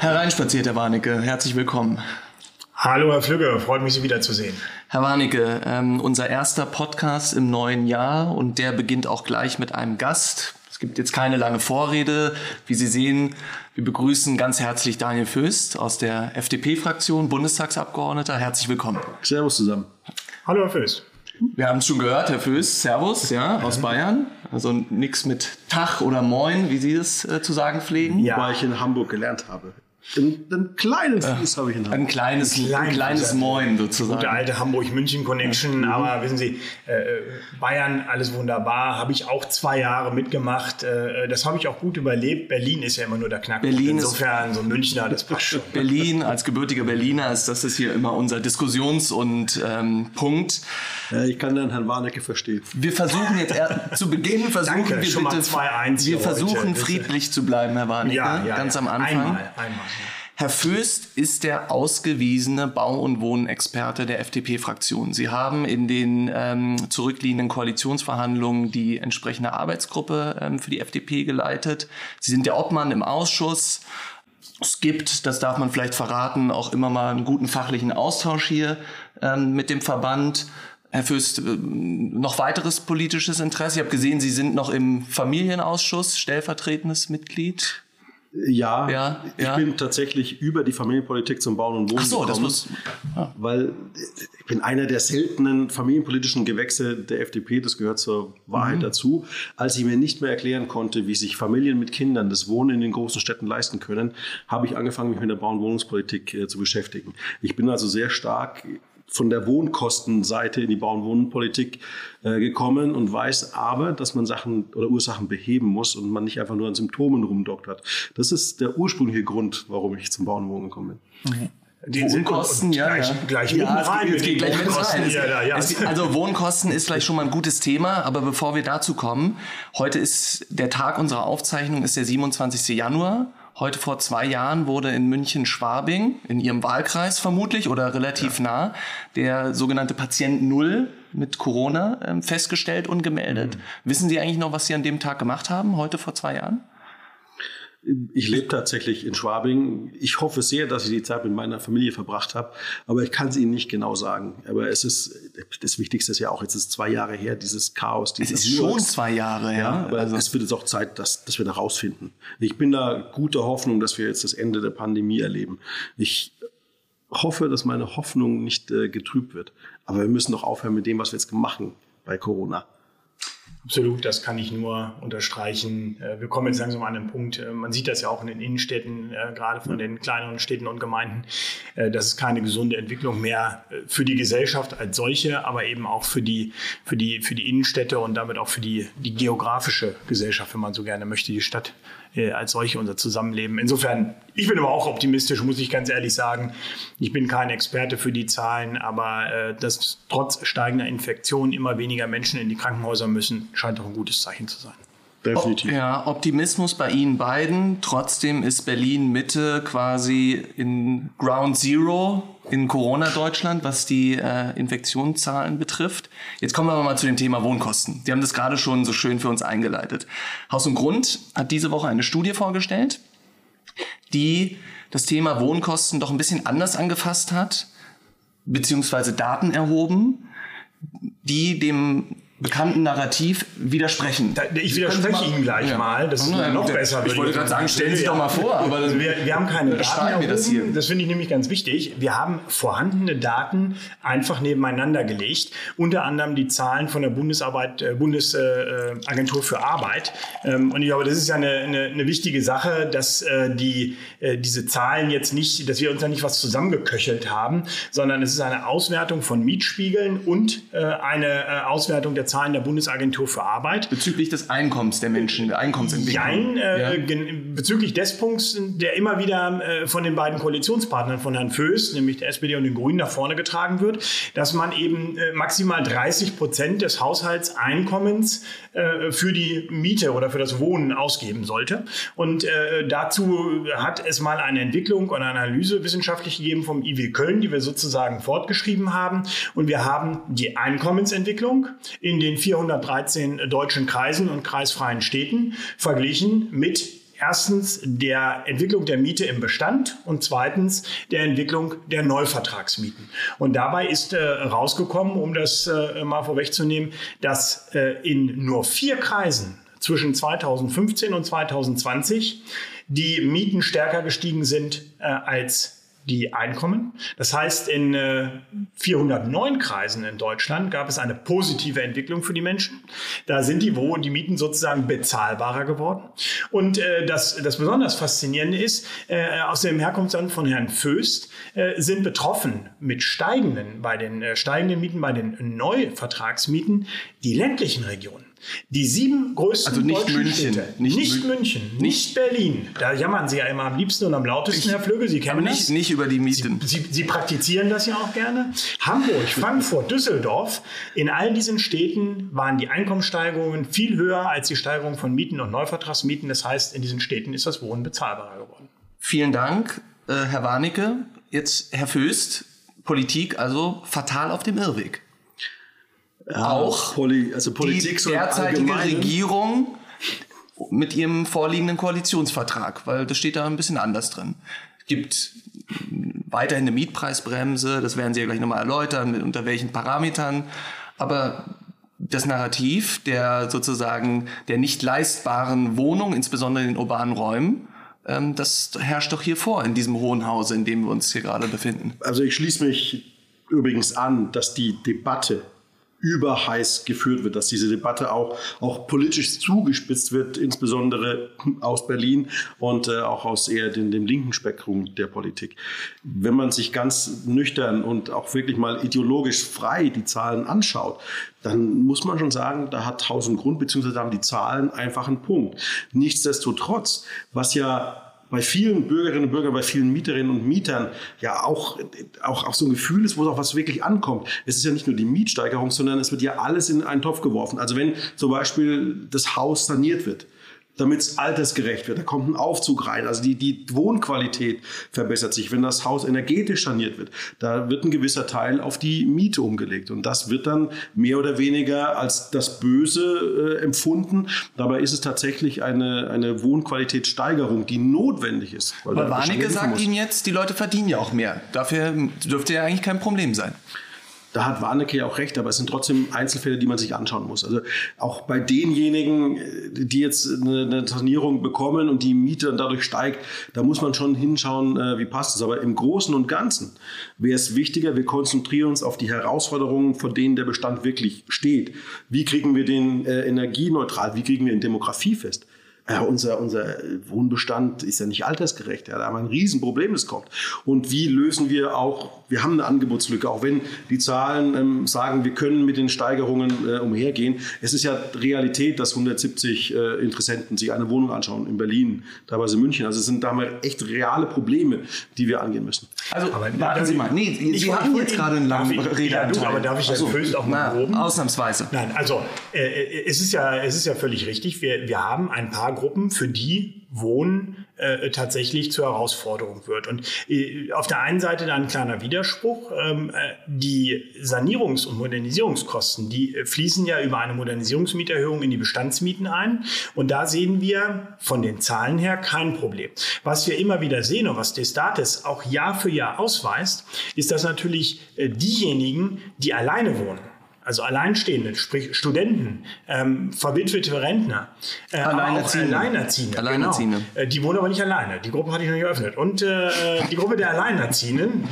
Hereinspaziert, Herr Warnecke. Herzlich willkommen. Hallo, Herr Flügge. Freut mich, Sie wiederzusehen. Herr Warnecke, ähm, unser erster Podcast im neuen Jahr und der beginnt auch gleich mit einem Gast. Es gibt jetzt keine lange Vorrede. Wie Sie sehen, wir begrüßen ganz herzlich Daniel Föst aus der FDP-Fraktion, Bundestagsabgeordneter. Herzlich willkommen. Servus zusammen. Hallo, Herr Föst. Wir haben es schon gehört, Herr Föst, Servus, ja, aus Bayern. Also nichts mit Tag oder Moin, wie Sie das äh, zu sagen pflegen. Ja. Weil ich in Hamburg gelernt habe. Ein, ein kleines Fuß habe ich in Ein kleines, ein kleines, ein kleines Moin sozusagen. Gute alte Hamburg-München-Connection. Ja. Aber wissen Sie, äh, Bayern, alles wunderbar. Habe ich auch zwei Jahre mitgemacht. Äh, das habe ich auch gut überlebt. Berlin ist ja immer nur der Knackpunkt. Berlin Insofern, so Münchner, das passt schon. Berlin, als gebürtiger Berliner, ist das ist hier immer unser Diskussions- und ähm, Punkt. Ja, ich kann dann Herrn Warnecke verstehen. Wir versuchen jetzt zu Beginn, versuchen Danke, wir schon bitte, mal 2-1 wir versuchen heute. friedlich zu bleiben, Herr Warnecke, Ja, ja, ganz ja. am Anfang. Einmal, einmal. Herr Föst ist der ausgewiesene Bau- und Wohnexperte der FDP-Fraktion. Sie haben in den ähm, zurückliegenden Koalitionsverhandlungen die entsprechende Arbeitsgruppe ähm, für die FDP geleitet. Sie sind der Obmann im Ausschuss. Es gibt, das darf man vielleicht verraten, auch immer mal einen guten fachlichen Austausch hier ähm, mit dem Verband. Herr Fürst, äh, noch weiteres politisches Interesse? Ich habe gesehen, Sie sind noch im Familienausschuss, stellvertretendes Mitglied. Ja, Ja, ich ja. bin tatsächlich über die Familienpolitik zum Bauen und Wohnen Ach so, das gekommen, muss. Ja. weil ich bin einer der seltenen familienpolitischen Gewächse der FDP, das gehört zur Wahrheit Mhm. dazu. Als ich mir nicht mehr erklären konnte, wie sich Familien mit Kindern das Wohnen in den großen Städten leisten können, habe ich angefangen, mich mit der Bau- und Wohnungspolitik äh, zu beschäftigen. Ich bin also sehr stark von der Wohnkostenseite in die Bau- und Wohnpolitik äh, gekommen und weiß aber, dass man Sachen oder Ursachen beheben muss und man nicht einfach nur an Symptomen rumdoktert. Das ist der ursprüngliche Grund, warum ich zum Bau und Wohnen gekommen bin. Den sind- Wohnkosten, ja. gleich, ja. gleich ja, rein geht, es mit geht gleich Wohnkosten. rein. Ja, ja, ja. Es, also Wohnkosten ist vielleicht schon mal ein gutes Thema, aber bevor wir dazu kommen, heute ist der Tag unserer Aufzeichnung, ist der 27. Januar. Heute vor zwei Jahren wurde in München-Schwabing, in Ihrem Wahlkreis vermutlich oder relativ nah, der sogenannte Patient Null mit Corona ähm, festgestellt und gemeldet. Mhm. Wissen Sie eigentlich noch, was Sie an dem Tag gemacht haben, heute vor zwei Jahren? Ich lebe tatsächlich in Schwabing. Ich hoffe sehr, dass ich die Zeit mit meiner Familie verbracht habe, aber ich kann es Ihnen nicht genau sagen. Aber es ist das Wichtigste ist ja auch, jetzt ist zwei Jahre her, dieses Chaos. Es Dieses ist schon Murks. zwei Jahre, Ja, ja. aber also, es wird jetzt auch Zeit, dass, dass wir da rausfinden. Ich bin da guter Hoffnung, dass wir jetzt das Ende der Pandemie erleben. Ich hoffe, dass meine Hoffnung nicht äh, getrübt wird. Aber wir müssen doch aufhören mit dem, was wir jetzt machen bei Corona. Absolut, das kann ich nur unterstreichen. Äh, Wir kommen jetzt langsam an den Punkt, äh, man sieht das ja auch in den Innenstädten, äh, gerade von den kleineren Städten und Gemeinden, das ist keine gesunde Entwicklung mehr für die Gesellschaft als solche, aber eben auch für die, für die, für die Innenstädte und damit auch für die, die geografische Gesellschaft, wenn man so gerne möchte, die Stadt äh, als solche, unser Zusammenleben. Insofern, ich bin aber auch optimistisch, muss ich ganz ehrlich sagen. Ich bin kein Experte für die Zahlen, aber äh, dass trotz steigender Infektionen immer weniger Menschen in die Krankenhäuser müssen, scheint doch ein gutes Zeichen zu sein. Definitiv. Ja, Optimismus bei Ihnen beiden. Trotzdem ist Berlin Mitte quasi in Ground Zero in Corona-Deutschland, was die äh, Infektionszahlen betrifft. Jetzt kommen wir aber mal zu dem Thema Wohnkosten. Sie haben das gerade schon so schön für uns eingeleitet. Haus und Grund hat diese Woche eine Studie vorgestellt, die das Thema Wohnkosten doch ein bisschen anders angefasst hat, beziehungsweise Daten erhoben, die dem bekannten Narrativ widersprechen. Da, ich widerspreche Ihnen gleich Ja. mal. Das ist Ja, noch der- besser. Ich wollte gerade sagen, stellen Sie Ja. doch mal vor. Aber wir, wir haben keine Daten wir das hier. Das finde ich nämlich ganz wichtig. Wir haben vorhandene Daten einfach nebeneinander gelegt. Unter anderem die Zahlen von der Bundesarbeit, äh, Bundesagentur für Arbeit. Ähm, Und ich glaube, das ist ja eine, eine, eine wichtige Sache, dass äh, die, äh, diese Zahlen jetzt nicht, dass wir uns da nicht was zusammengeköchelt haben, sondern es ist eine Auswertung von Mietspiegeln und eine Auswertung der Zahlen der Bundesagentur für Arbeit. bezüglich des Einkommens der Menschen, der Einkommensentwicklung. Jein, äh, Ja. bezüglich des Punkts, der immer wieder äh, von den beiden Koalitionspartnern von Herrn Föß, nämlich der SPD und den Grünen, nach vorne getragen wird, dass man eben äh, maximal 30 Prozent des Haushaltseinkommens äh, für die Miete oder für das Wohnen ausgeben sollte. Und äh, dazu hat es mal eine Entwicklung und eine Analyse wissenschaftlich gegeben vom IW Köln, die wir sozusagen fortgeschrieben haben. Und wir haben die Einkommensentwicklung in den 413 deutschen Kreisen und kreisfreien Städten verglichen mit erstens der Entwicklung der Miete im Bestand und zweitens der Entwicklung der Neuvertragsmieten. Und dabei ist äh, rausgekommen, um das äh, mal vorwegzunehmen, dass äh, in nur vier Kreisen zwischen 2015 und 2020 die Mieten stärker gestiegen sind äh, als die Einkommen. Das heißt, in äh, 409 Kreisen in Deutschland gab es eine positive Entwicklung für die Menschen. Da sind die, wo die Mieten sozusagen bezahlbarer geworden. Und äh, das, das besonders Faszinierende ist, äh, aus dem Herkunftsland von Herrn Föst äh, sind betroffen mit steigenden, bei den äh, steigenden Mieten, bei den Neuvertragsmieten, die ländlichen Regionen. Die sieben größten also nicht deutschen München, Städte, nicht nicht, Mün- München, nicht Berlin. Da jammern Sie ja immer am liebsten und am lautesten, Herr Flöge. Sie kennen Aber das. nicht, nicht über die Mieten. Sie, Sie praktizieren das ja auch gerne. Hamburg, Frankfurt, Düsseldorf. In all diesen Städten waren die Einkommenssteigerungen viel höher als die Steigerung von Mieten und Neuvertragsmieten. Das heißt, in diesen Städten ist das Wohnen bezahlbarer geworden. Vielen Dank, äh, Herr Warnecke. Jetzt Herr Föst, Politik also fatal auf dem Irrweg. Auch Poli, also Politik die derzeitige. Regierung mit ihrem vorliegenden Koalitionsvertrag, weil das steht da ein bisschen anders drin. Es gibt weiterhin eine Mietpreisbremse, das werden Sie ja gleich nochmal erläutern, mit, unter welchen Parametern. Aber das Narrativ der sozusagen der nicht leistbaren Wohnung, insbesondere in den urbanen Räumen, ähm, das herrscht doch hier vor in diesem hohen Hause, in dem wir uns hier gerade befinden. Also ich schließe mich übrigens an, dass die Debatte überheiß geführt wird, dass diese Debatte auch, auch politisch zugespitzt wird, insbesondere aus Berlin und äh, auch aus eher dem, dem linken Spektrum der Politik. Wenn man sich ganz nüchtern und auch wirklich mal ideologisch frei die Zahlen anschaut, dann muss man schon sagen, da hat Haus und Grund, beziehungsweise haben die Zahlen einfach einen Punkt. Nichtsdestotrotz, was ja bei vielen Bürgerinnen und Bürgern, bei vielen Mieterinnen und Mietern ja auch, auch, auch so ein Gefühl ist, wo auch was wirklich ankommt. Es ist ja nicht nur die Mietsteigerung, sondern es wird ja alles in einen Topf geworfen. Also wenn zum Beispiel das Haus saniert wird, damit es altersgerecht wird. Da kommt ein Aufzug rein. Also die, die Wohnqualität verbessert sich. Wenn das Haus energetisch saniert wird, da wird ein gewisser Teil auf die Miete umgelegt. Und das wird dann mehr oder weniger als das Böse äh, empfunden. Dabei ist es tatsächlich eine, eine Wohnqualitätssteigerung, die notwendig ist. weil Aber Warnecke sagt. Ihnen jetzt, die Leute verdienen ja auch mehr. Dafür dürfte ja eigentlich kein Problem sein. Da hat Warnecke ja auch recht, aber es sind trotzdem Einzelfälle, die man sich anschauen muss. Also auch bei denjenigen, die jetzt eine, eine Sanierung bekommen und die Miete dann dadurch steigt, da muss man schon hinschauen, äh, wie passt es. Aber im Großen und Ganzen wäre es wichtiger, wir konzentrieren uns auf die Herausforderungen, vor denen der Bestand wirklich steht. Wie kriegen wir den äh, energieneutral? Wie kriegen wir ihn demografiefest? Ja, unser, unser Wohnbestand ist ja nicht altersgerecht. Ja, da haben wir ein Riesenproblem, das kommt. Und wie lösen wir auch, wir haben eine Angebotslücke, auch wenn die Zahlen ähm, sagen, wir können mit den Steigerungen äh, umhergehen. Es ist ja Realität, dass 170 äh, Interessenten sich eine Wohnung anschauen in Berlin, teilweise in München. Also es sind da mal echt reale Probleme, die wir angehen müssen. Also Aber warten Sie mal. Nee, Sie ich- haben ich- jetzt gerade einen langen Redeanteil. Ja, du, aber darf ich Herrn Ach so. Föst auch mal Na? Ausnahmsweise. Nein, also äh, es, ist ja, es ist ja völlig richtig. Wir, wir haben ein paar Gruppen, für die Wohnen äh, tatsächlich zur Herausforderung wird. Und äh, auf der einen Seite da ein kleiner Widerspruch. Ähm, äh, die Sanierungs- und Modernisierungskosten, die äh, fließen ja über eine Modernisierungsmieterhöhung in die Bestandsmieten ein. Und da sehen wir von den Zahlen her kein Problem. Was wir immer wieder sehen und was Destatis auch Jahr für Jahr ausweist, ist, dass natürlich äh, diejenigen, die alleine wohnen, also Alleinstehende, sprich Studenten, ähm, verwitwete Rentner, äh, Alleinerziehende. Alleinerziehende. Alleinerziehende. Genau. Äh, die wohnen aber nicht alleine. Die Gruppe hatte ich noch nicht eröffnet. Und äh, die Gruppe der Alleinerziehenden,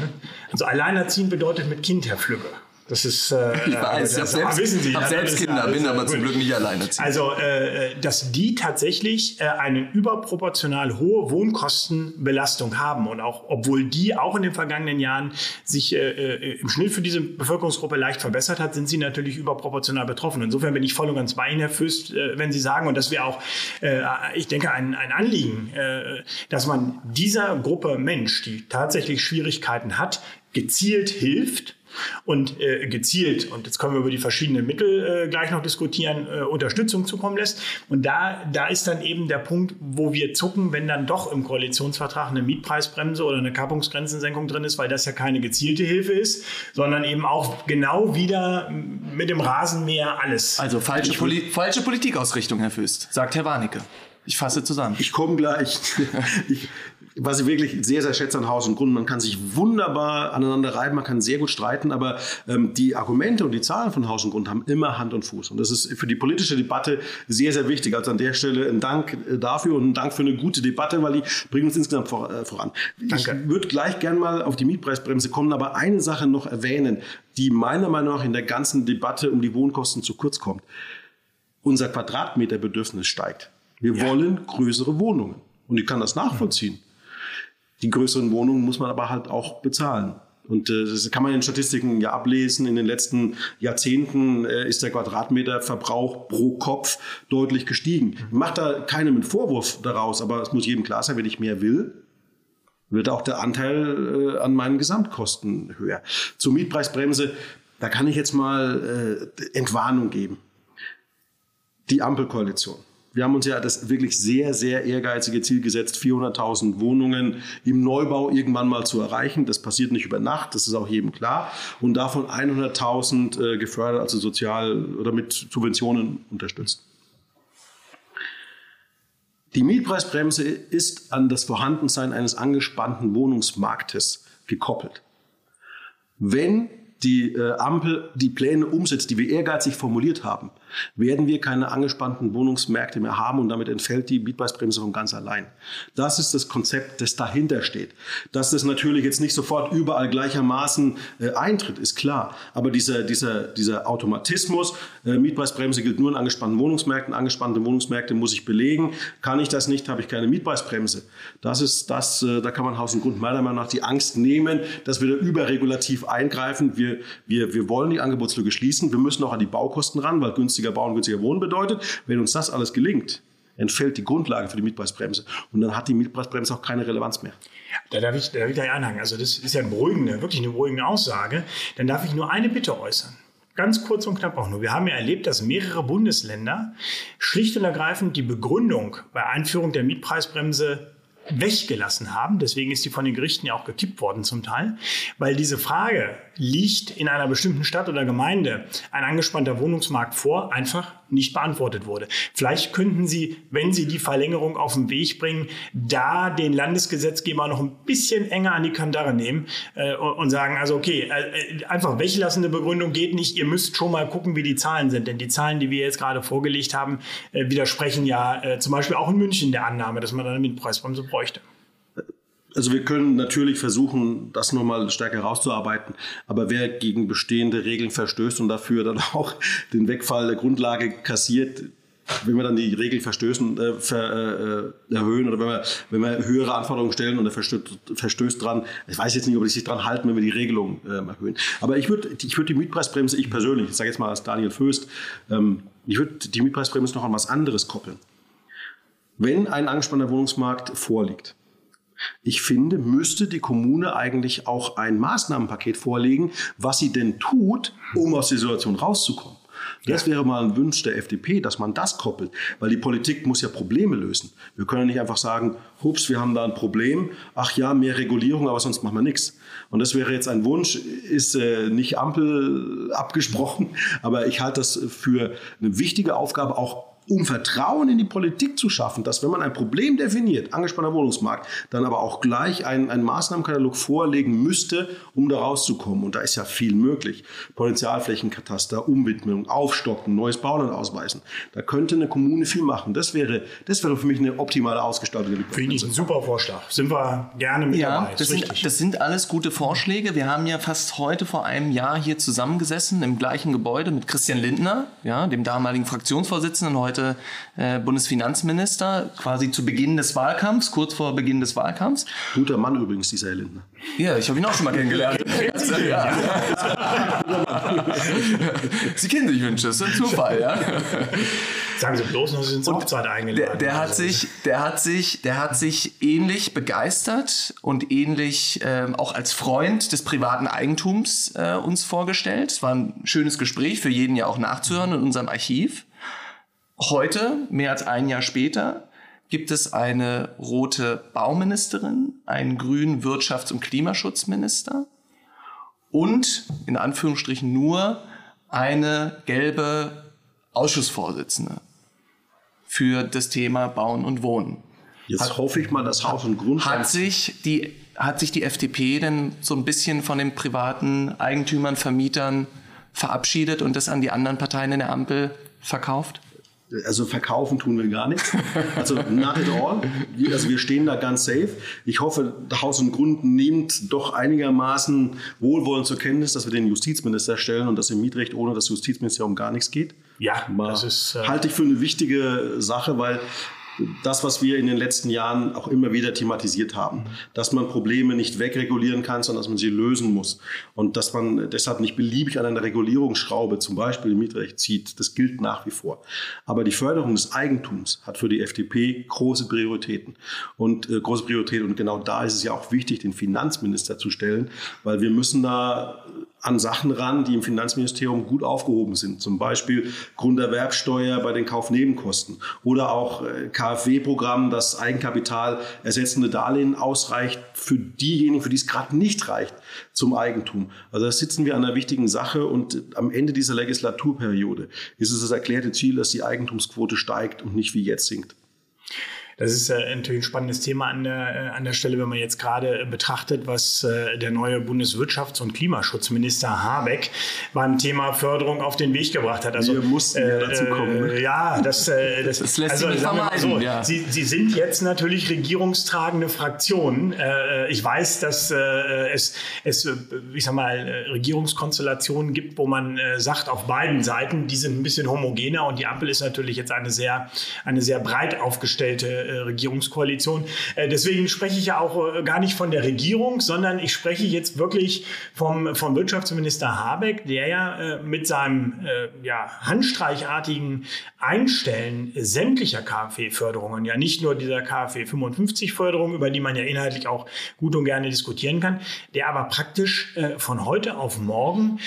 also Alleinerziehend bedeutet mit Kind, Herr Flügge. Das ist, äh, Ich weiß, ich das, habe ah, selbst, wissen Sie, hab ja, selbst Kinder, bin aber zum gut. Glück nicht alleinerziehend. Also, äh, dass die tatsächlich äh, eine überproportional hohe Wohnkostenbelastung haben und auch, obwohl die auch in den vergangenen Jahren sich äh, äh, im Schnitt für diese Bevölkerungsgruppe leicht verbessert hat, sind sie natürlich überproportional betroffen. Insofern bin ich voll und ganz bei Ihnen, Herr Fürst, äh, wenn Sie sagen, und das wäre auch, äh, ich denke, ein, ein Anliegen, äh, dass man dieser Gruppe Mensch, die tatsächlich Schwierigkeiten hat, gezielt hilft und äh, gezielt, und jetzt können wir über die verschiedenen Mittel äh, gleich noch diskutieren, äh, Unterstützung zukommen lässt. Und da, da ist dann eben der Punkt, wo wir zucken, wenn dann doch im Koalitionsvertrag eine Mietpreisbremse oder eine Kappungsgrenzensenkung drin ist, weil das ja keine gezielte Hilfe ist, sondern eben auch genau wieder mit dem Rasenmäher alles. Also falsche, Poli falsche Politikausrichtung, Herr Föst, sagt Herr Warnecke. Ich fasse zusammen. Ich komme gleich. ich, was ich wirklich sehr, sehr schätze an Haus und Grund, man kann sich wunderbar aneinander reiben, man kann sehr gut streiten, aber ähm, die Argumente und die Zahlen von Haus und Grund haben immer Hand und Fuß. Und das ist für die politische Debatte sehr, sehr wichtig. Also an der Stelle ein Dank äh, dafür und ein Dank für eine gute Debatte, weil die bringen uns insgesamt vor, äh, voran. Danke. Ich würde gleich gern mal auf die Mietpreisbremse kommen, aber eine Sache noch erwähnen, die meiner Meinung nach in der ganzen Debatte um die Wohnkosten zu kurz kommt. Unser Quadratmeterbedürfnis steigt. Wir ja. wollen größere Wohnungen. Und ich kann das nachvollziehen. Die größeren Wohnungen muss man aber halt auch bezahlen. Und äh, das kann man in Statistiken ja ablesen. In den letzten Jahrzehnten äh, ist der Quadratmeterverbrauch pro Kopf deutlich gestiegen. Ich mache da keinem einen Vorwurf daraus, aber es muss jedem klar sein, wenn ich mehr will, wird auch der Anteil äh, an meinen Gesamtkosten höher. Zur Mietpreisbremse, da kann ich jetzt mal äh, Entwarnung geben. Die Ampelkoalition wir haben uns ja das wirklich sehr, sehr ehrgeizige Ziel gesetzt, 400.000 Wohnungen im Neubau irgendwann mal zu erreichen. Das passiert nicht über Nacht, das ist auch jedem klar. Und davon 100.000 äh, gefördert, also sozial oder mit Subventionen unterstützt. Die Mietpreisbremse ist an das Vorhandensein eines angespannten Wohnungsmarktes gekoppelt. Wenn die äh, Ampel die Pläne umsetzt, die wir ehrgeizig formuliert haben, werden wir keine angespannten Wohnungsmärkte mehr haben und damit entfällt die Mietpreisbremse von ganz allein. Das ist das Konzept, das dahinter steht. Dass das natürlich jetzt nicht sofort überall gleichermaßen äh, eintritt, ist klar. Aber dieser, dieser, dieser Automatismus, äh, Mietpreisbremse gilt nur in angespannten Wohnungsmärkten, angespannte Wohnungsmärkte muss ich belegen. Kann ich das nicht, habe ich keine Mietpreisbremse. Das ist das, äh, da kann man Haus und Grund meiner Meinung nach die Angst nehmen, dass wir da überregulativ eingreifen. Wir, wir, wir wollen die Angebotslücke schließen. Wir müssen auch an die Baukosten ran, weil günstig günstiger bauen, günstiger wohnen bedeutet. Wenn uns das alles gelingt, entfällt die Grundlage für die Mietpreisbremse. Und dann hat die Mietpreisbremse auch keine Relevanz mehr. Da darf ich, da gleich einhaken. Also das ist ja eine beruhigende, wirklich eine beruhigende Aussage. Dann darf ich nur eine Bitte äußern. Ganz kurz und knapp auch nur. Wir haben ja erlebt, dass mehrere Bundesländer schlicht und ergreifend die Begründung bei Einführung der Mietpreisbremse weggelassen haben. Deswegen ist die von den Gerichten ja auch gekippt worden zum Teil, weil diese Frage, liegt in einer bestimmten Stadt oder Gemeinde ein angespannter Wohnungsmarkt vor, einfach nicht beantwortet wurde. Vielleicht könnten Sie, wenn Sie die Verlängerung auf den Weg bringen, da den Landesgesetzgeber noch ein bisschen enger an die Kandare nehmen äh, und sagen, also okay, äh, einfach weglassende Begründung geht nicht. Ihr müsst schon mal gucken, wie die Zahlen sind. Denn die Zahlen, die wir jetzt gerade vorgelegt haben, äh, widersprechen ja äh, zum Beispiel auch in München der Annahme, dass man eine Mietpreisbremse bräuchte. Also wir können natürlich versuchen, das nochmal stärker herauszuarbeiten. Aber wer gegen bestehende Regeln verstößt und dafür dann auch den Wegfall der Grundlage kassiert, wenn wir dann die Regeln verstößen, äh, ver, äh, erhöhen oder wenn wir, wenn wir höhere Anforderungen stellen und er verstößt, verstößt dran, ich weiß jetzt nicht, ob die sich dran halten, wenn wir die Regelung äh, erhöhen. Aber ich würde ich würd die Mietpreisbremse, ich persönlich, ich sage jetzt mal als Daniel Föst, ähm, ich würde die Mietpreisbremse noch an was anderes koppeln. Wenn ein angespannter Wohnungsmarkt vorliegt, ich finde, müsste die Kommune eigentlich auch ein Maßnahmenpaket vorlegen, was sie denn tut, um aus der Situation rauszukommen. Das wäre mal ein Wunsch der FDP, dass man das koppelt, weil die Politik muss ja Probleme lösen. Wir können nicht einfach sagen, hups, wir haben da ein Problem, ach ja, mehr Regulierung, aber sonst machen wir nichts. Und das wäre jetzt ein Wunsch, ist äh, nicht Ampel abgesprochen, aber ich halte das für eine wichtige Aufgabe, auch um Vertrauen in die Politik zu schaffen, dass wenn man ein Problem definiert, angespannter Wohnungsmarkt, dann aber auch gleich einen, einen Maßnahmenkatalog vorlegen müsste, um da rauszukommen. Und da ist ja viel möglich. Potenzialflächenkataster, Umwidmung, Aufstocken, neues Bauland ausweisen. Da könnte eine Kommune viel machen. Das wäre, das wäre für mich eine optimale Ausgestaltung. Finde ich ein super Vorschlag. Sind wir gerne mit ja, dabei. Das, das sind, das sind alles gute Vorschläge. Wir haben ja fast heute vor einem Jahr hier zusammengesessen im gleichen Gebäude mit Christian Lindner, ja, dem damaligen Fraktionsvorsitzenden, heute heute äh, Bundesfinanzminister, quasi zu Beginn des Wahlkampfs, kurz vor Beginn des Wahlkampfs. Guter Mann übrigens, dieser Herr Lindner. Ja, ich habe ihn auch schon mal kennengelernt. ja. Sie kennen sich Wünsche, das ist ein Zufall, ja. Sagen Sie bloß noch, Sie sind zur Hochzeit eingeladen. Der, der, hat also. sich, der, hat sich, der hat sich ähnlich begeistert und ähnlich äh, auch als Freund des privaten Eigentums äh, uns vorgestellt. Es war ein schönes Gespräch, für jeden ja auch nachzuhören in unserem Archiv. Heute, mehr als ein Jahr später, gibt es eine rote Bauministerin, einen grünen Wirtschafts- und Klimaschutzminister und in Anführungsstrichen nur eine gelbe Ausschussvorsitzende. für das Thema Bauen und Wohnen. Jetzt hat, hoffe ich mal, dass Haus und Grund. Hat sich die hat sich die FDP denn so ein bisschen von den privaten Eigentümern, Vermietern verabschiedet und das an die anderen Parteien in der Ampel verkauft? Also verkaufen tun wir gar nichts. Also not at all. Also wir stehen da ganz safe. Ich hoffe, Haus und Grund nimmt doch einigermaßen wohlwollend zur Kenntnis, dass wir den Justizminister stellen und dass im Mietrecht ohne das Justizministerium gar nichts geht. Ja, Mal das ist äh halte ich für eine wichtige Sache, weil das, was wir in den letzten Jahren auch immer wieder thematisiert haben, dass man Probleme nicht wegregulieren kann, sondern dass man sie lösen muss. Und dass man deshalb nicht beliebig an einer Regulierungsschraube, zum Beispiel im Mietrecht, zieht, das gilt nach wie vor. Aber die Förderung des Eigentums hat für die FDP große Prioritäten. Und äh, große Priorität. Und genau da ist es ja auch wichtig, den Finanzminister zu stellen, weil wir müssen da an Sachen ran, die im Finanzministerium gut aufgehoben sind. Zum Beispiel Grunderwerbsteuer bei den Kaufnebenkosten oder auch äh, KfW-Programm, das Eigenkapital ersetzende Darlehen ausreicht für diejenigen, für die es gerade nicht reicht zum Eigentum. Also da sitzen wir an einer wichtigen Sache und am Ende dieser Legislaturperiode ist es das erklärte Ziel, dass die Eigentumsquote steigt und nicht wie jetzt sinkt. Das ist äh, natürlich ein spannendes Thema an der, äh, an der Stelle, wenn man jetzt gerade betrachtet, was äh, der neue Bundeswirtschafts- und Klimaschutzminister Habeck beim Thema Förderung auf den Weg gebracht hat. Also, Wir mussten ja dazu kommen. Ne? Ja, das, das, das lässt also, sich nicht vermeiden. So, ja. Sie, Sie sind jetzt natürlich regierungstragende Fraktion. Ich weiß, dass es, es ich sag mal, Regierungskonstellationen gibt, wo man sagt, auf beiden Seiten, die sind ein bisschen homogener und die Ampel ist natürlich jetzt eine sehr, eine sehr breit aufgestellte äh, Regierungskoalition. Äh, deswegen spreche ich ja auch äh, gar nicht von der Regierung, sondern ich spreche jetzt wirklich vom, vom Wirtschaftsminister Habeck, der ja mit seinem ja, handstreichartigen Einstellen sämtlicher KfW-Förderungen, ja nicht nur dieser KfW 55-Förderung, über die man ja inhaltlich auch gut und gerne diskutieren kann, der aber praktisch von heute auf morgen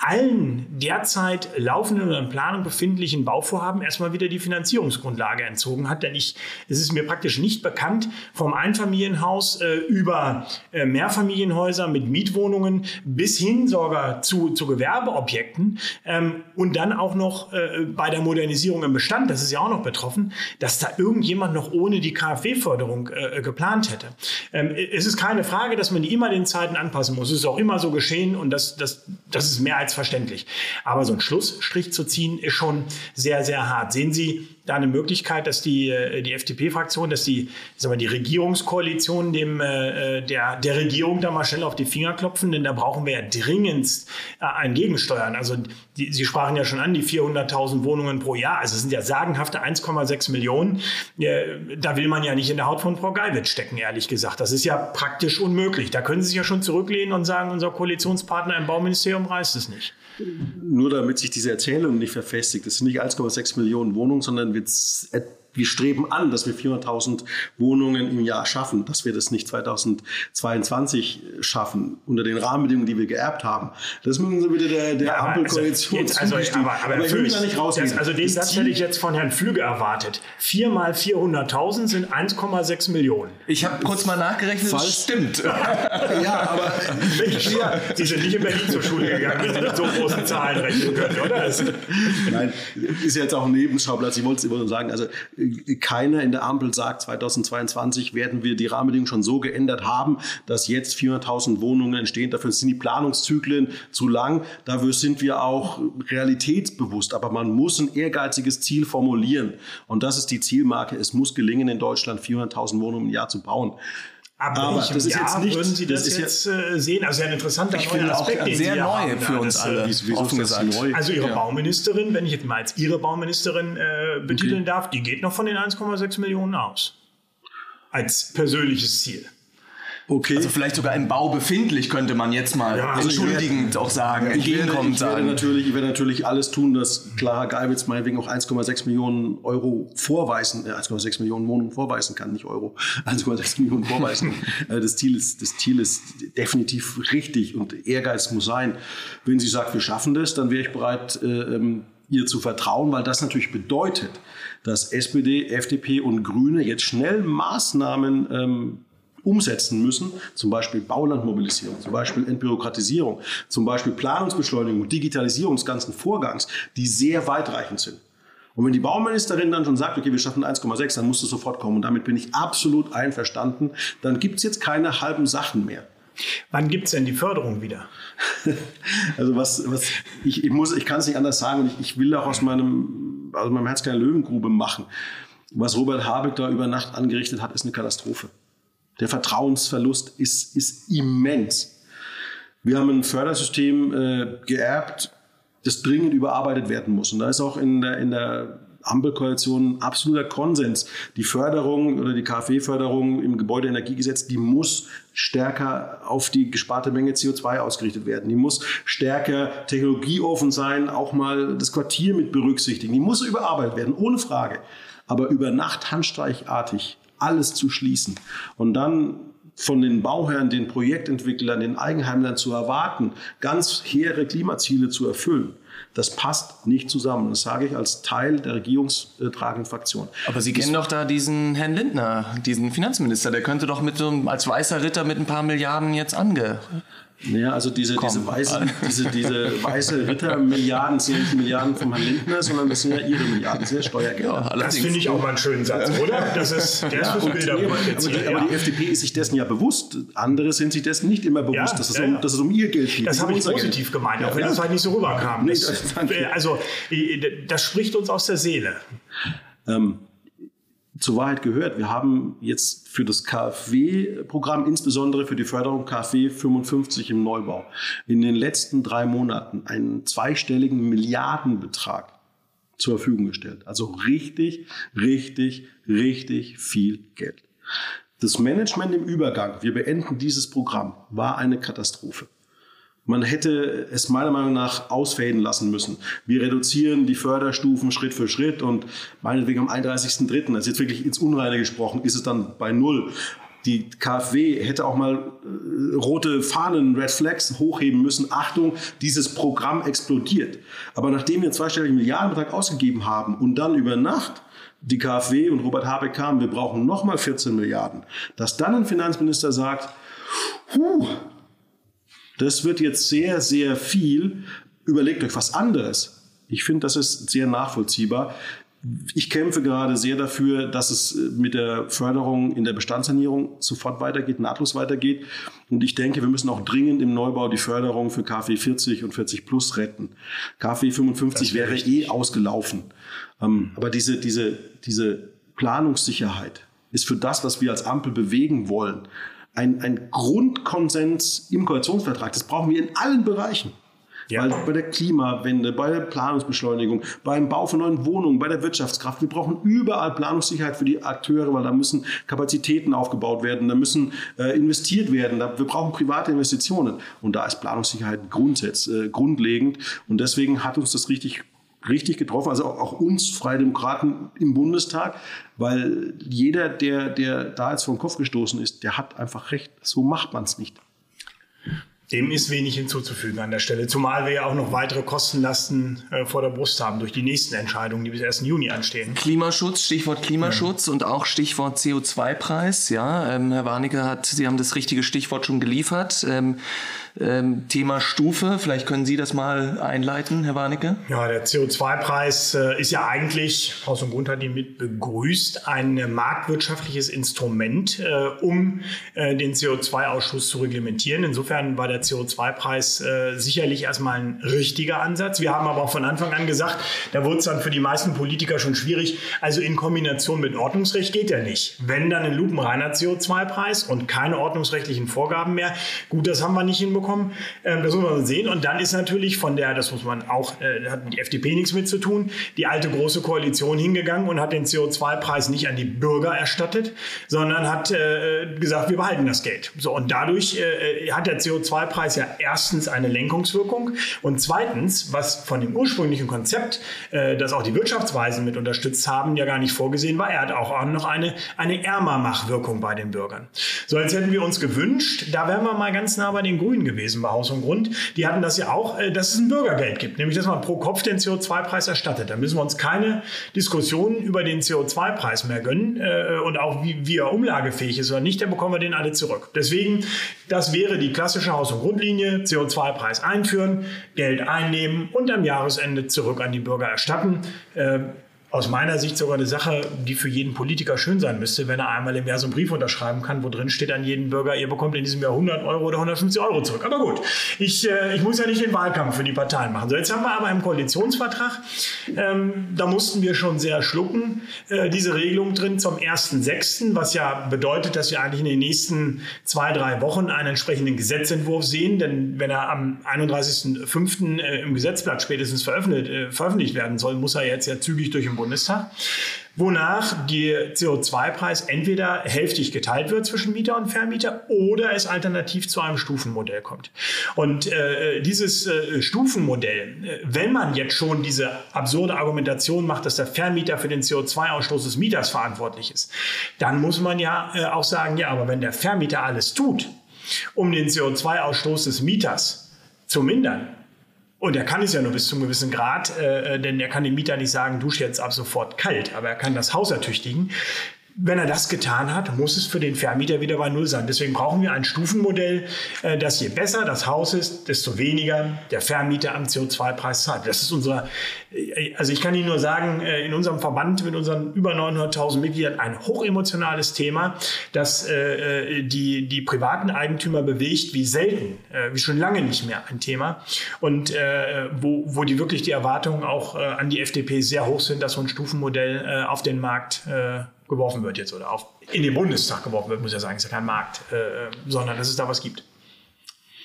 allen derzeit laufenden oder in Planung befindlichen Bauvorhaben erstmal wieder die Finanzierungsgrundlage entzogen hat. Denn ich, es ist mir praktisch nicht bekannt, vom Einfamilienhaus äh, über äh, Mehrfamilienhäuser mit Mietwohnungen bis hin sogar zu, zu Gewerbeobjekten ähm, und dann auch noch äh, bei der Modernisierung im Bestand, das ist ja auch noch betroffen, dass da irgendjemand noch ohne die KfW-Förderung äh, geplant hätte. Ähm, es ist keine Frage, dass man die immer den Zeiten anpassen muss. Es ist auch immer so geschehen und das, das, das ist mehr als verständlich. Aber so einen Schlussstrich zu ziehen, ist schon sehr, sehr hart. Sehen Sie da eine Möglichkeit, dass die, äh, die FDP-Fraktion, dass die, sagen wir, die Regierungskoalition dem, äh, der, der Regierung da mal schnell auf die Finger klopfen? Denn da brauchen wir ja dringend äh, ein Gegensteuern. Also die, Sie sprachen ja schon an, die 400.000 Wohnungen pro Jahr. Also es sind ja sagenhafte 1,6 Millionen. Da will man ja nicht in der Haut von Frau Geiwitz stecken, ehrlich gesagt. Das ist ja praktisch unmöglich. Da können Sie sich ja schon zurücklehnen und sagen, unser Koalitionspartner im Bauministerium reißt es nicht. Nur damit sich diese Erzählung nicht verfestigt. Es sind nicht 1,6 Millionen Wohnungen, sondern wird wir streben an, dass wir 400.000 Wohnungen im Jahr schaffen, dass wir das nicht 2022 schaffen, unter den Rahmenbedingungen, die wir geerbt haben. Das müssen Sie bitte der, der ja, Ampelkoalition also, also, aber, aber, aber ich will da nicht rausgehen. also den Satz hätte ich jetzt von Herrn Flüge erwartet. 4 mal 400.000 sind 1,6 Millionen. Ich habe kurz mal nachgerechnet, das stimmt. ja, aber ja. Sie sind nicht in Berlin zur Schule gegangen, wenn Sie mit so großen Zahlen rechnen können, oder? Nein, ist jetzt auch ein Nebenschauplatz. Ich wollte es immer nur sagen, also keiner in der Ampel sagt, 2022 werden wir die Rahmenbedingungen schon so geändert haben, dass jetzt 400.000 Wohnungen entstehen. Dafür sind die Planungszyklen zu lang. Dafür sind wir auch realitätsbewusst. Aber man muss ein ehrgeiziges Ziel formulieren. Und das ist die Zielmarke. Es muss gelingen, in Deutschland 400.000 Wohnungen im Jahr zu bauen. Aber, Aber das ist Jahr jetzt nicht, würden Sie das, das jetzt ja, äh, sehen? Also ein interessanter ich neuer Aspekt, auch den sehr Sie neu haben, für uns alle. Wieso offen gesagt. Neu? Also Ihre ja. Bauministerin, wenn ich jetzt mal als Ihre Bauministerin äh, betiteln okay. darf, die geht noch von den 1,6 Millionen aus. Als persönliches Ziel. Okay. Also vielleicht sogar im Bau befindlich, könnte man jetzt mal ja, also entschuldigend auch sagen, ich entgegenkommend werde, ich werde Natürlich, ich werde natürlich alles tun, dass Clara Geibitz meinetwegen auch 1,6 Millionen Euro vorweisen, äh, 1,6 Millionen Wohnungen vorweisen kann, nicht Euro, 1,6 Millionen vorweisen. Äh, das, Ziel ist, das Ziel ist definitiv richtig und Ehrgeiz muss sein. Wenn sie sagt, wir schaffen das, dann wäre ich bereit, äh, ähm, ihr zu vertrauen, weil das natürlich bedeutet, dass SPD, FDP und Grüne jetzt schnell Maßnahmen ähm, umsetzen müssen, zum Beispiel Baulandmobilisierung, zum Beispiel Entbürokratisierung, zum Beispiel Planungsbeschleunigung, Digitalisierung des ganzen Vorgangs, die sehr weitreichend sind. Und wenn die Bauministerin dann schon sagt, okay, wir schaffen 1,6, dann musst du sofort kommen. Und damit bin ich absolut einverstanden. Dann gibt es jetzt keine halben Sachen mehr. Wann gibt es denn die Förderung wieder? also was, was ich, ich muss, ich kann es nicht anders sagen und ich, ich will auch aus meinem, aus meinem Herz keine Löwengrube machen. Was Robert Habeck da über Nacht angerichtet hat, ist eine Katastrophe. Der Vertrauensverlust ist, ist immens. Wir haben ein Fördersystem äh, geerbt, das dringend überarbeitet werden muss. Und da ist auch in der, in der Ampelkoalition absoluter Konsens. Die Förderung oder die KfW-Förderung im Gebäudeenergiegesetz, die muss stärker auf die gesparte Menge CO2 ausgerichtet werden. Die muss stärker technologieoffen sein, auch mal das Quartier mit berücksichtigen. Die muss überarbeitet werden, ohne Frage. Aber über Nacht handstreichartig alles zu schließen und dann von den Bauherren, den Projektentwicklern, den Eigenheimlern zu erwarten, ganz hehre Klimaziele zu erfüllen. Das passt nicht zusammen. Das sage ich als Teil der regierungstragenden Fraktion. Aber Sie kennen doch da diesen Herrn Lindner, diesen Finanzminister. Der könnte doch mit so, als weißer Ritter mit ein paar Milliarden jetzt ange naja, also diese, diese, weiße, diese, diese weiße Rittermilliarden sind nicht Milliarden von Herrn Lindner, sondern das sind ja Ihre Milliarden, ja Steuergelder. Ja, das finde ich auch mal einen schönen Satz, oder? Das ist, der ist fürs Bilder. Nee, aber, aber, die, aber die FDP ist sich dessen ja bewusst. Andere sind sich dessen nicht immer bewusst, ja, dass, es um, dass es um ihr Geld geht. Das habe ich positiv Geld. gemeint, auch wenn das halt nicht so rüberkam. Nee, das, also, das spricht uns aus der Seele. Ähm, zur Wahrheit gehört. Wir haben jetzt für das KfW-Programm, insbesondere für die Förderung KfW 55 im Neubau, in den letzten drei Monaten einen zweistelligen Milliardenbetrag zur Verfügung gestellt. Also richtig, richtig, richtig viel Geld. Das Management im Übergang, wir beenden dieses Programm, war eine Katastrophe. Man hätte es meiner Meinung nach ausfaden lassen müssen. Wir reduzieren die Förderstufen Schritt für Schritt und meinetwegen am 31.03., das ist jetzt wirklich ins Unreine gesprochen, ist es dann bei Null. Die KfW hätte auch mal äh, rote Fahnen, Red Flags hochheben müssen. Achtung, dieses Programm explodiert. Aber nachdem wir zweistelligen Milliardenbetrag ausgegeben haben und dann über Nacht die KfW und Robert Habeck kamen, wir brauchen nochmal 14 Milliarden, dass dann ein Finanzminister sagt, huh, das wird jetzt sehr, sehr viel. Überlegt euch was anderes. Ich finde, das ist sehr nachvollziehbar. Ich kämpfe gerade sehr dafür, dass es äh, mit der Förderung in der Bestandssanierung sofort weitergeht, nahtlos weitergeht. Und ich denke, wir müssen auch dringend im Neubau die Förderung für KfW 40 und 40 Plus retten. KfW 55 wäre richtig. eh ausgelaufen. Ähm, aber diese, diese, diese Planungssicherheit ist für das, was wir als Ampel bewegen wollen, ein, ein Grundkonsens im Koalitionsvertrag. Das brauchen wir in allen Bereichen. Ja. Weil bei der Klimawende, bei der Planungsbeschleunigung, beim Bau von neuen Wohnungen, bei der Wirtschaftskraft, wir brauchen überall Planungssicherheit für die Akteure, weil da müssen Kapazitäten aufgebaut werden, da müssen äh, investiert werden, da, wir brauchen private Investitionen. Und da ist Planungssicherheit Grundsatz, äh, grundlegend. Und deswegen hat uns das richtig richtig getroffen, also auch, auch uns Freie Demokraten im Bundestag, weil jeder, der, der da jetzt vor den Kopf gestoßen ist, der hat einfach recht. So macht man es nicht. Dem ist wenig hinzuzufügen an der Stelle, zumal wir ja auch noch weitere Kostenlasten äh, vor der Brust haben durch die nächsten Entscheidungen, die bis 1. Juni anstehen. Klimaschutz, Stichwort Klimaschutz ja. und auch Stichwort CO2-Preis. Ja, ähm, Herr Warnecke hat, Sie haben das richtige Stichwort schon geliefert. Ähm, ähm, Thema Stufe, vielleicht können Sie das mal einleiten, Herr Warnecke? Ja, der CO2-Preis äh, ist ja eigentlich, Haus und Grund hat ihn mit begrüßt, ein marktwirtschaftliches Instrument, äh, um äh, den CO2-Ausschuss zu reglementieren. Insofern war der CO2-Preis äh, sicherlich erstmal ein richtiger Ansatz. Wir haben aber auch von Anfang an gesagt, da wurde es dann für die meisten Politiker schon schwierig. Also in Kombination mit Ordnungsrecht geht er nicht. Wenn dann ein lupenreiner CO2-Preis und keine ordnungsrechtlichen Vorgaben mehr, gut, das haben wir nicht hinbekommen bekommen. Ähm, das muss man sehen. Und dann ist natürlich von der, das muss man auch, äh, hat die FDP nichts mit zu tun, die alte große Koalition hingegangen und hat den CO2-Preis nicht an die Bürger erstattet, sondern hat äh, gesagt, wir behalten das Geld. So, und dadurch äh, hat der CO2-Preis ja erstens eine Lenkungswirkung und zweitens, was von dem ursprünglichen Konzept, äh, das auch die Wirtschaftsweisen mit unterstützt haben, ja gar nicht vorgesehen war, er hat auch noch eine, eine Ärmermachwirkung bei den Bürgern. So, jetzt hätten wir uns gewünscht, da wären wir mal ganz nah bei den Grünen gewesen gewesen bei Haus und Grund. Die hatten das ja auch, äh, dass es ein Bürgergeld gibt, nämlich dass man pro Kopf den CO2-Preis erstattet. Da müssen wir uns keine Diskussionen über den CO2-Preis mehr gönnen äh, und auch wie, wie er umlagefähig ist oder nicht, dann bekommen wir den alle zurück. Deswegen, das wäre die klassische Haus- und Grundlinie, CO2-Preis einführen, Geld einnehmen und am Jahresende zurück an die Bürger erstatten. Aus meiner Sicht sogar eine Sache, die für jeden Politiker schön sein müsste, wenn er einmal im Jahr so einen Brief unterschreiben kann, wo drin steht an jeden Bürger, ihr bekommt in diesem Jahr 100 Euro oder 150 Euro zurück. Aber gut, ich, äh, ich muss ja nicht den Wahlkampf für die Parteien machen. So, jetzt haben wir aber einen Koalitionsvertrag, ähm, da mussten wir schon sehr schlucken, äh, diese Regelung drin zum 1.6., was ja bedeutet, dass wir eigentlich in den nächsten zwei, drei Wochen einen entsprechenden Gesetzentwurf sehen, denn wenn er am 31.05. Äh, im Gesetzblatt spätestens veröffentlicht, äh, veröffentlicht werden soll, muss er jetzt ja zügig durch den Bundestag wonach der CO2-Preis entweder hälftig geteilt wird zwischen Mieter und Vermieter oder es alternativ zu einem Stufenmodell kommt. Und äh, dieses äh, Stufenmodell, äh, wenn man jetzt schon diese absurde Argumentation macht, dass der Vermieter für den CO2-Ausstoß des Mieters verantwortlich ist, dann muss man ja äh, auch sagen, ja, aber wenn der Vermieter alles tut, um den CO2-Ausstoß des Mieters zu mindern, und er kann es ja nur bis zu einem gewissen Grad, äh, denn er kann dem Mieter nicht sagen, dusch jetzt ab sofort kalt, aber er kann das Haus ertüchtigen. Wenn er das getan hat, muss es für den Vermieter wieder bei Null sein. Deswegen brauchen wir ein Stufenmodell, äh, dass je besser das Haus ist, desto weniger der Vermieter am CO2-Preis zahlt. Das ist unser, äh, also ich kann Ihnen nur sagen, äh, in unserem Verband mit unseren über 900.000 Mitgliedern ein hochemotionales Thema, das die, die privaten Eigentümer bewegt, wie selten, wie schon lange nicht mehr ein Thema. Und wo, wo die wirklich die Erwartungen auch an die FDP sehr hoch sind, dass so ein Stufenmodell auf den Markt geworfen wird jetzt oder auf, in den Bundestag geworfen wird, muss ja sagen, ist ja kein Markt, äh, sondern dass es da was gibt.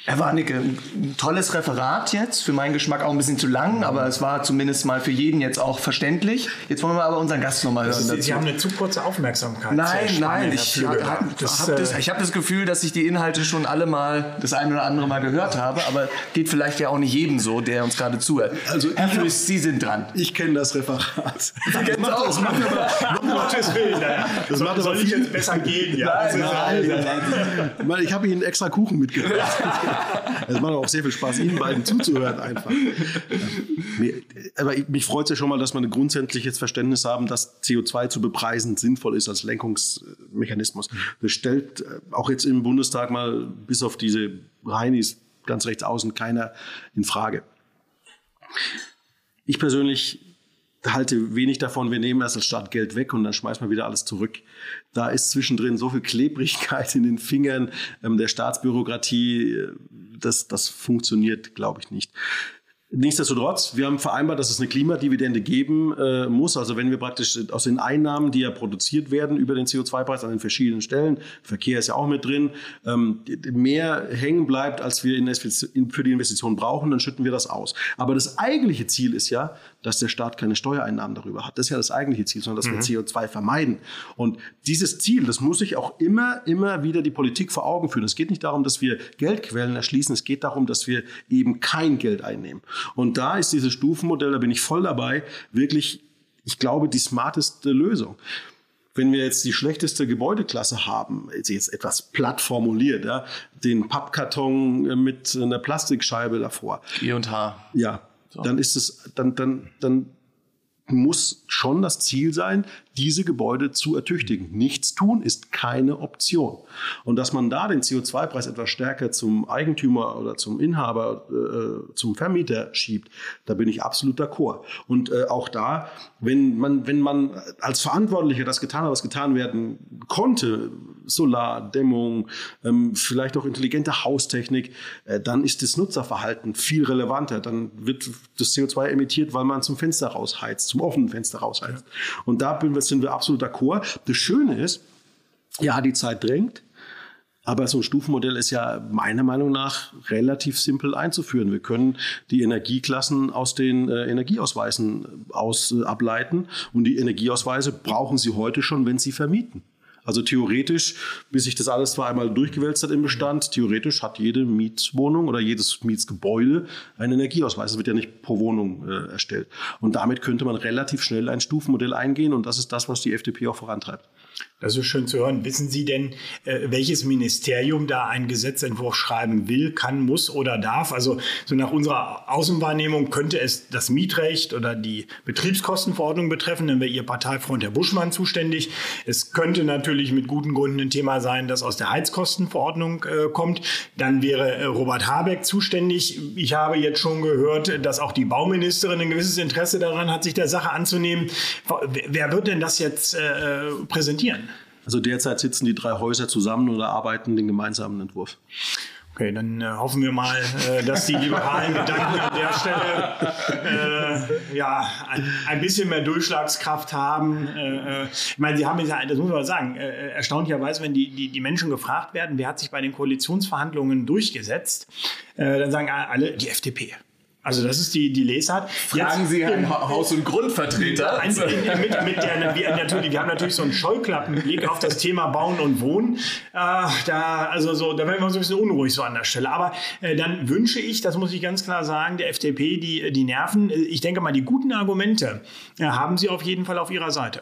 Herr Warnecke, ein tolles Referat jetzt, für meinen Geschmack auch ein bisschen zu lang, aber es war zumindest mal für jeden jetzt auch verständlich. Jetzt wollen wir aber unseren Gast nochmal hören. Sie, Sie haben eine zu kurze Aufmerksamkeit. Nein, nein, ich habe das, hab das, Gefühl, dass ich die Inhalte schon alle mal das eine oder andere Mal gehört habe, aber geht vielleicht ja auch nicht jedem so, der uns gerade zuhört. Also Herr Flüss, Sie sind dran. Ich kenne das Referat. Sie kennen es auch. Das macht aber, Gottes Willen. Das soll, macht soll ich jetzt besser gehen? Ja, nein, nein, nein, nein. Ich habe Ihnen extra Kuchen mitgebracht. Es macht auch sehr viel Spaß, Ihnen beiden zuzuhören einfach. Aber mich freut es ja schon mal, dass wir ein grundsätzliches Verständnis haben, dass CO2 zu bepreisen sinnvoll ist als Lenkungsmechanismus. Das stellt äh, auch jetzt im Bundestag mal bis auf diese Reinis ganz rechts außen keiner in Frage. Ich persönlich halte wenig davon, wir nehmen erst als Staat Geld weg und dann schmeißen wir wieder alles zurück. Da ist zwischendrin so viel Klebrigkeit in den Fingern ähm, der Staatsbürokratie, äh, das, das funktioniert, glaube ich, nicht. Nichtsdestotrotz, wir haben vereinbart, dass es eine Klimadividende geben äh, muss. Also wenn wir praktisch aus den Einnahmen, die ja produziert werden über den CO2-Preis an den verschiedenen Stellen, Verkehr ist ja auch mit drin, ähm, mehr hängen bleibt, als wir für die Investition brauchen, dann schütten wir das aus. Aber das eigentliche Ziel ist ja, dass der Staat keine Steuereinnahmen darüber hat. Das ist ja das eigentliche Ziel, sondern dass mhm. wir CO2 vermeiden. Und dieses Ziel, das muss sich auch immer, immer wieder die Politik vor Augen führen. Es geht nicht darum, dass wir Geldquellen erschließen, es geht darum, dass wir eben kein Geld einnehmen. Und da ist dieses Stufenmodell, da bin ich voll dabei, wirklich, ich glaube, die smarteste Lösung wenn wir jetzt die schlechteste Gebäudeklasse haben, jetzt etwas platt formuliert, ja, den Pappkarton mit einer Plastikscheibe davor. G und H. Ja, so. dann ist es, dann, dann, dann muss schon das Ziel sein, diese Gebäude zu ertüchtigen. Nichts tun ist keine Option. Und dass man da den CO2-Preis etwas stärker zum Eigentümer oder zum Inhaber, äh, zum Vermieter schiebt, da bin ich absolut d'accord. Und äh, auch da, wenn man, wenn man als Verantwortlicher das getan hat, was getan werden konnte, Solardämmung, ähm, vielleicht auch intelligente Haustechnik, äh, dann ist das Nutzerverhalten viel relevanter. Dann wird das CO2 emittiert, weil man zum Fenster rausheizt, zum offenen Fenster rausheizt. Und da bin wir sind wir absolut d'accord. Das Schöne ist, ja, die Zeit drängt. Aber so ein Stufenmodell ist ja meiner Meinung nach relativ simpel einzuführen. Wir können die Energieklassen aus den äh, Energieausweisen aus, äh, ableiten. Und die Energieausweise brauchen Sie heute schon, wenn Sie vermieten. Also theoretisch, bis sich das alles zwar einmal durchgewälzt hat im Bestand, theoretisch hat jede Mietwohnung oder jedes Mietsgebäude einen Energieausweis. Das wird ja nicht pro Wohnung äh, erstellt. Und damit könnte man relativ schnell ein Stufenmodell eingehen und das ist das, was die FDP auch vorantreibt. Das ist schön zu hören. Wissen Sie denn, äh, welches Ministerium da einen Gesetzentwurf schreiben will, kann, muss oder darf? Also so nach unserer Außenwahrnehmung könnte es das Mietrecht oder die Betriebskostenverordnung betreffen, dann wäre Ihr Parteifreund Herr Buschmann zuständig. Es könnte natürlich mit guten Gründen ein Thema sein, das aus der Heizkostenverordnung äh, kommt. Dann wäre äh, Robert Habeck zuständig. Ich habe jetzt schon gehört, dass auch die Bauministerin ein gewisses Interesse daran hat, sich der Sache anzunehmen. Wer wird denn das jetzt präsentieren? Also derzeit sitzen die drei Häuser zusammen und erarbeiten den gemeinsamen Entwurf. Okay, dann äh, hoffen wir mal, äh, dass die liberalen Gedanken an der Stelle äh, ja, ein, ein, bisschen mehr Durchschlagskraft haben. Äh, äh, ich meine, Sie haben ja, das muss man sagen, äh, erstaunlicherweise, wenn die, die, die Menschen gefragt werden, wer hat sich bei den Koalitionsverhandlungen durchgesetzt, dann sagen alle die FDP. Also das ist die, die Lesart. Fragen Jetzt, Sie einen Haus- und Grundvertreter. Ein, mit, mit der, wir, natürlich, wir haben natürlich so einen Scheuklappenblick auf das Thema Bauen und Wohnen. Äh, da, also so, da werden wir so ein bisschen unruhig so an der Stelle. Aber äh, dann wünsche ich, das muss ich ganz klar sagen, der FDP die, die Nerven. Ich denke mal, die guten Argumente äh, haben Sie auf jeden Fall auf Ihrer Seite.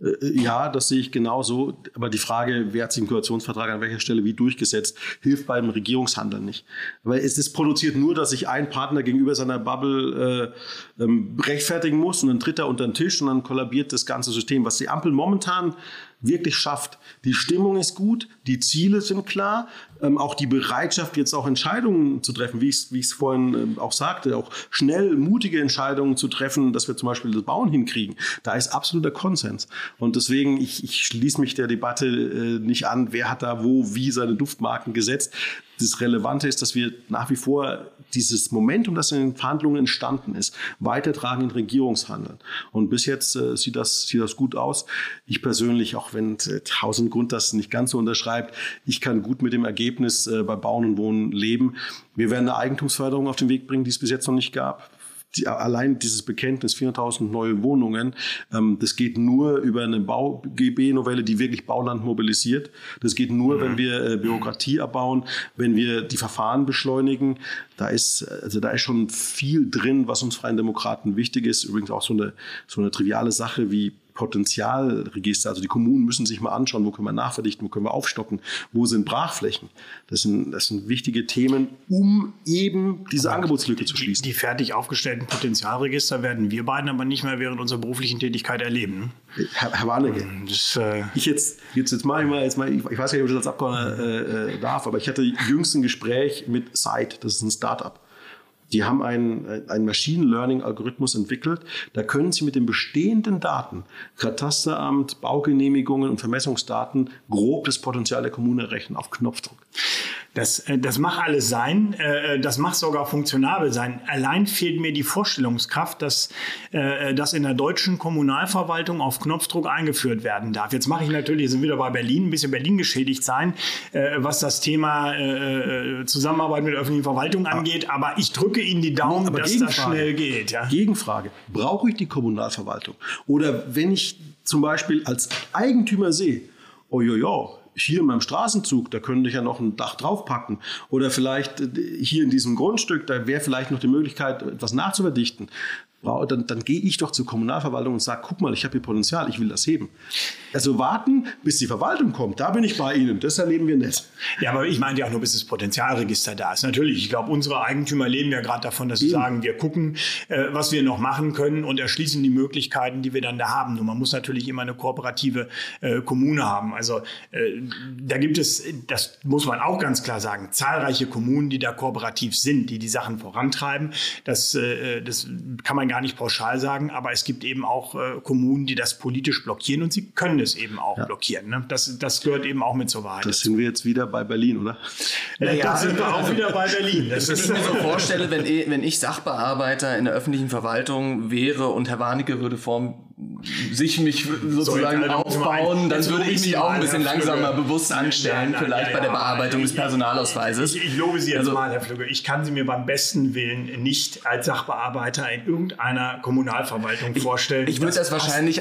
Äh, ja, das sehe ich genauso. Aber die Frage, wer hat sich im Koalitionsvertrag an welcher Stelle wie durchgesetzt, hilft beim Regierungshandeln nicht. Weil es ist produziert nur, dass sich ein Partner gegenüber seiner Bubble äh, ähm, rechtfertigen muss und dann tritt er unter den Tisch und dann kollabiert das ganze System. Was die Ampel momentan wirklich schafft. Die Stimmung ist gut, die Ziele sind klar, ähm, auch die Bereitschaft, jetzt auch Entscheidungen zu treffen, wie ich es wie vorhin ähm, auch sagte, auch schnell mutige Entscheidungen zu treffen, dass wir zum Beispiel das Bauen hinkriegen. Da ist absoluter Konsens. Und deswegen, ich, ich schließe mich der Debatte äh, nicht an, wer hat da wo, wie seine Duftmarken gesetzt. Das Relevante ist, dass wir nach wie vor dieses Momentum, das in den Verhandlungen entstanden ist, weitertragen in Regierungshandeln. Und bis jetzt äh, sieht, das, sieht das gut aus. Ich persönlich, auch wenn äh, Haus und Grund das nicht ganz so unterschreibt, ich kann gut mit dem Ergebnis äh, bei Bauen und Wohnen leben. Wir werden eine Eigentumsförderung auf den Weg bringen, die es bis jetzt noch nicht gab die, allein dieses Bekenntnis 400.000 neue Wohnungen, ähm, das geht nur über eine Bau-GB-Novelle, die wirklich Bauland mobilisiert. Das geht nur, mhm. wenn wir äh, Bürokratie erbauen, wenn wir die Verfahren beschleunigen. Da ist, also da ist schon viel drin, was uns Freien Demokraten wichtig ist. Übrigens auch so eine, so eine triviale Sache wie Potenzialregister. Also die Kommunen müssen sich mal anschauen, wo können wir nachverdichten, wo können wir aufstocken, wo sind Brachflächen. Das sind, das sind wichtige Themen, um eben diese aber Angebotslücke zu schließen. Die, die, fertig aufgestellten Potenzialregister werden wir beiden aber nicht mehr während unserer beruflichen Tätigkeit erleben. Herr, Herr Warnecke, das, äh ich jetzt, jetzt, jetzt mache ich mal, jetzt mal ich, ich weiß nicht, ob ich das als Abgeordneter äh, äh, darf, aber ich hatte jüngst ein Gespräch mit Site, das ist ein Startup. Die haben einen, einen Machine Learning Algorithmus entwickelt. Da können Sie mit den bestehenden Daten, Katasteramt, Baugenehmigungen und Vermessungsdaten, grob das Potenzial der Kommune errechnen auf Knopfdruck. Das, äh, das mag alles sein, äh, das mag sogar funktionabel sein. Allein fehlt mir die Vorstellungskraft, dass äh, das in der deutschen Kommunalverwaltung auf Knopfdruck eingeführt werden darf. Jetzt mache ich natürlich, sind wieder bei Berlin, ein bisschen Berlin geschädigt sein, was das Thema Zusammenarbeit mit der öffentlichen Verwaltung angeht. Aber ich drücke Ihnen die Daumen, Aber dass das schnell geht. Ja? Gegenfrage. Brauche ich die Kommunalverwaltung? Oder wenn ich zum Beispiel als Eigentümer sehe, oh jo, jo, hier in meinem Straßenzug, da könnte ich ja noch ein Dach draufpacken. Oder vielleicht äh, hier in diesem Grundstück, da wäre vielleicht noch die Möglichkeit, etwas nachzuverdichten dann, dann gehe ich doch zur Kommunalverwaltung und sage, guck mal, ich habe hier Potenzial, ich will das heben. Also warten, bis die Verwaltung kommt, da bin ich bei Ihnen, das erleben wir nicht. Ja, aber ich meine ja auch nur, bis das Potenzialregister da ist. Natürlich, ich glaube, unsere Eigentümer leben ja gerade davon, dass sie sagen, wir gucken, äh, was wir noch machen können und erschließen die Möglichkeiten, die wir dann da haben. Nur man muss natürlich immer eine kooperative äh, Kommune haben. Also äh, da gibt es, das muss man auch ganz klar sagen, zahlreiche Kommunen, die da kooperativ sind, die die Sachen vorantreiben. Das, äh, das kann man gar nicht pauschal sagen, aber es gibt eben auch äh, Kommunen, die das politisch blockieren und sie können es eben auch ja. blockieren. Ne? Das, das gehört eben auch mit zur Wahrheit. Das sind wir jetzt wieder bei Berlin, oder? Äh, ja, da sind wir auch wieder bei Berlin. Das ist ich mir so vorstelle, wenn ich, wenn ich Sachbearbeiter in der öffentlichen Verwaltung wäre und Herr Warnecke würde vor sich mich sozusagen so, aufbauen, dann würde ich mich auch ein bisschen langsamer bewusst anstellen, nein, vielleicht ja, bei der Bearbeitung des Personalausweises. Ich, ich, lobe Sie jetzt also, mal, Herr Flügge. Ich kann Sie mir beim besten Willen nicht als Sachbearbeiter in irgendeiner Kommunalverwaltung ich, vorstellen. Ich würde das, das wahrscheinlich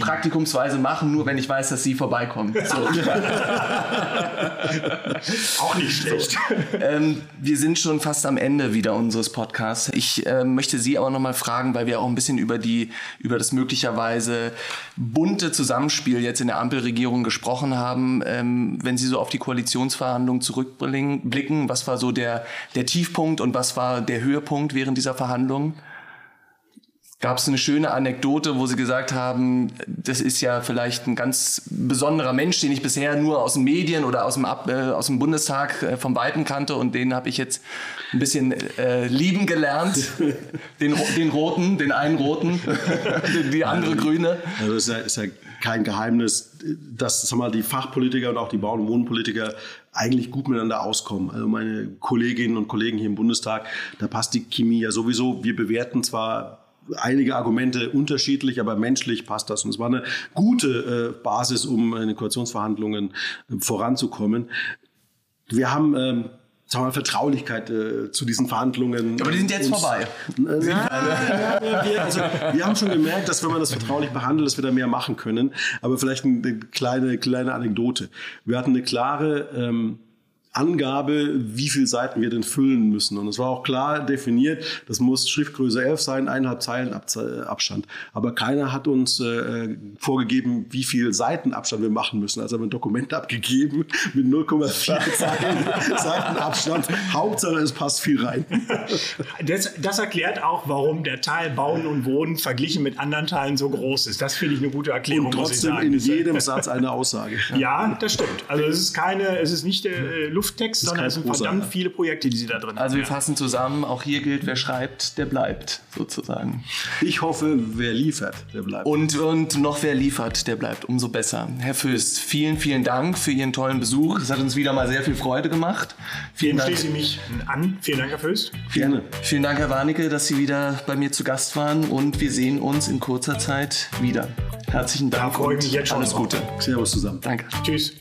praktikumsweise machen, nur wenn ich weiß, dass Sie vorbeikommen. So. auch nicht schlecht. So. Ähm, wir sind schon fast am Ende wieder unseres Podcasts. Ich äh, möchte Sie aber noch mal fragen, weil wir auch ein bisschen über die über das möglicherweise möglicherweise bunte Zusammenspiel jetzt in der Ampelregierung gesprochen haben. Ähm, wenn Sie so auf die Koalitionsverhandlungen zurückblicken, was war so der, der Tiefpunkt und was war der Höhepunkt während dieser Verhandlungen? Gab es eine schöne Anekdote, wo sie gesagt haben, das ist ja vielleicht ein ganz besonderer Mensch, den ich bisher nur aus den Medien oder aus dem, Ab äh, aus dem Bundestag äh, vom Weiten kannte und den habe ich jetzt ein bisschen äh, lieben gelernt. den, den roten, den einen roten, die andere grüne. Also ist ja, ist ja kein Geheimnis, dass sag mal, die Fachpolitiker und auch die Bauern- und Wohnpolitiker eigentlich gut miteinander auskommen. Also meine Kolleginnen und Kollegen hier im Bundestag, da passt die Chemie ja sowieso. Wir bewerten zwar einige Argumente unterschiedlich, aber menschlich passt das. Und es war eine gute äh, Basis, um in den Koalitionsverhandlungen äh, voranzukommen. Wir haben ähm, sagen wir mal, Vertraulichkeit äh, zu diesen Verhandlungen. Aber die sind jetzt uns, vorbei. Äh, ja, ja, wir, also, wir haben schon gemerkt, dass wenn man das vertraulich behandelt, dass wir da mehr machen können. Aber vielleicht eine kleine, kleine Anekdote. Wir hatten eine klare ähm, Angabe, wie viele Seiten wir denn füllen müssen. Und es war auch klar definiert, das muss Schriftgröße 11 sein, eineinhalb Zeilen Abstand. Aber keiner hat uns äh, vorgegeben, wie viel Seitenabstand wir machen müssen. Also haben wir ein Dokument abgegeben mit 0,4 Seiten Abstand. Hauptsache, es passt viel rein. Das, das, erklärt auch, warum der Teil Bauen und Wohnen verglichen mit anderen Teilen so groß ist. Das finde ich eine gute Erklärung. Und trotzdem in jedem Satz eine Aussage. Ja, das stimmt. Also es ist keine, es ist nicht äh, Lufttext, sondern es sind verdammt viele Projekte, die Sie da drin haben. Also wir fassen zusammen, auch hier gilt, wer schreibt, der bleibt, sozusagen. Ich hoffe, wer liefert, der bleibt. Und, und noch wer liefert, der bleibt, umso besser. Herr Föst, vielen, vielen Dank für Ihren tollen Besuch. Es hat uns wieder mal sehr viel Freude gemacht. Vielen Dank. schließe ich mich an. Vielen Dank, Herr Föst. Gerne. Vielen Dank, Herr Warnecke, dass Sie wieder bei mir zu Gast waren und wir sehen uns in kurzer Zeit wieder. Herzlichen Dank da freue ich mich jetzt schon alles Gute. Servus zusammen. Danke. Tschüss.